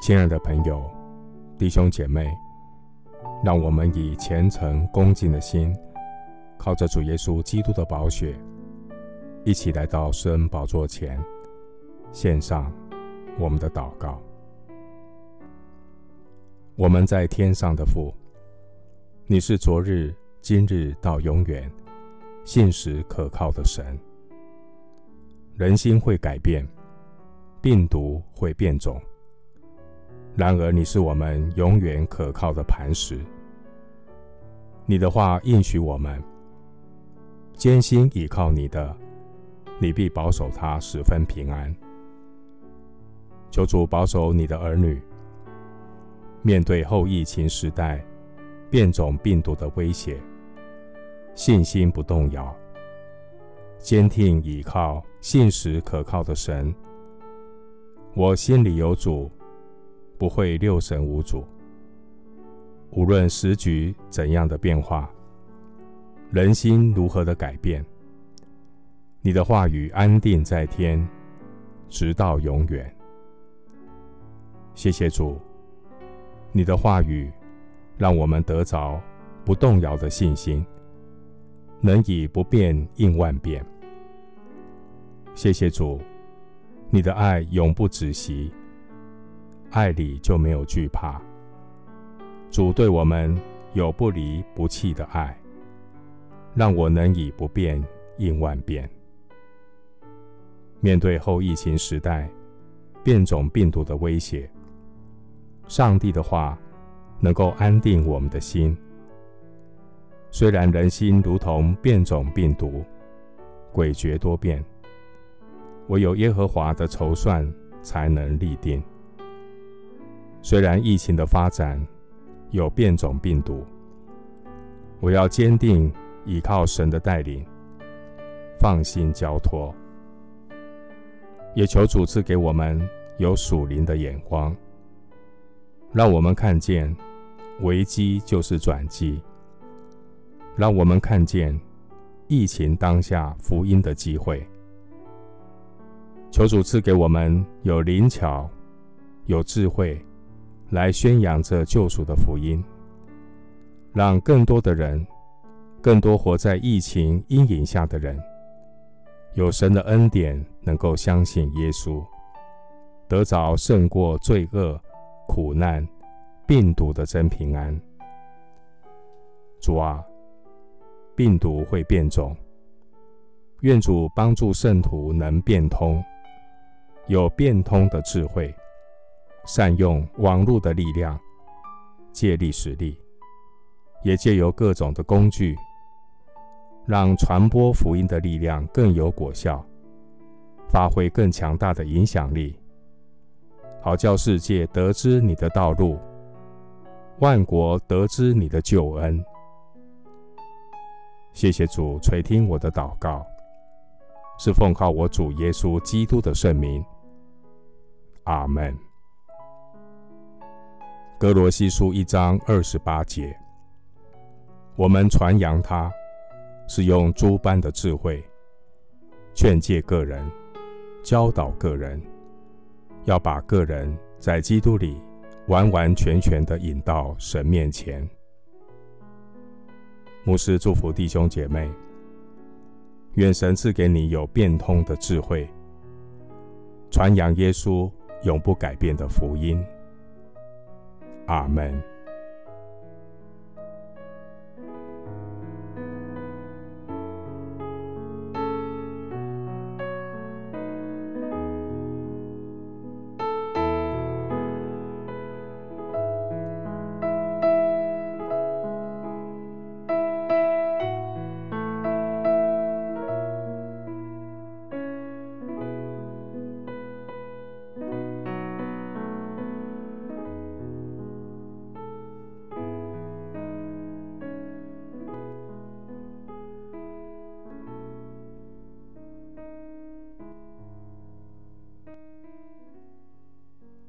亲爱的朋友、弟兄姐妹，让我们以虔诚恭敬的心，靠着主耶稣基督的宝血，一起来到施恩宝座前，献上我们的祷告。我们在天上的父，你是昨日、今日到永远信实可靠的神。人心会改变，病毒会变种。然而，你是我们永远可靠的磐石。你的话应许我们，艰辛倚靠你的，你必保守他十分平安。求主保守你的儿女，面对后疫情时代变种病毒的威胁，信心不动摇，坚定倚靠信实可靠的神。我心里有主。不会六神无主。无论时局怎样的变化，人心如何的改变，你的话语安定在天，直到永远。谢谢主，你的话语让我们得着不动摇的信心，能以不变应万变。谢谢主，你的爱永不止息。爱里就没有惧怕。主对我们有不离不弃的爱，让我能以不变应万变。面对后疫情时代变种病毒的威胁，上帝的话能够安定我们的心。虽然人心如同变种病毒，诡谲多变，唯有耶和华的筹算才能立定。虽然疫情的发展有变种病毒，我要坚定依靠神的带领，放心交托，也求主赐给我们有属灵的眼光，让我们看见危机就是转机，让我们看见疫情当下福音的机会。求主赐给我们有灵巧、有智慧。来宣扬这救赎的福音，让更多的人，更多活在疫情阴影下的人，有神的恩典，能够相信耶稣，得着胜过罪恶、苦难、病毒的真平安。主啊，病毒会变种，愿主帮助圣徒能变通，有变通的智慧。善用网络的力量，借力使力，也借由各种的工具，让传播福音的力量更有果效，发挥更强大的影响力，好叫世界得知你的道路，万国得知你的救恩。谢谢主垂听我的祷告，是奉靠我主耶稣基督的圣名。阿门。歌罗西书一章二十八节，我们传扬他，是用诸般的智慧，劝诫个人，教导个人，要把个人在基督里完完全全的引到神面前。牧师祝福弟兄姐妹，愿神赐给你有变通的智慧，传扬耶稣永不改变的福音。阿门。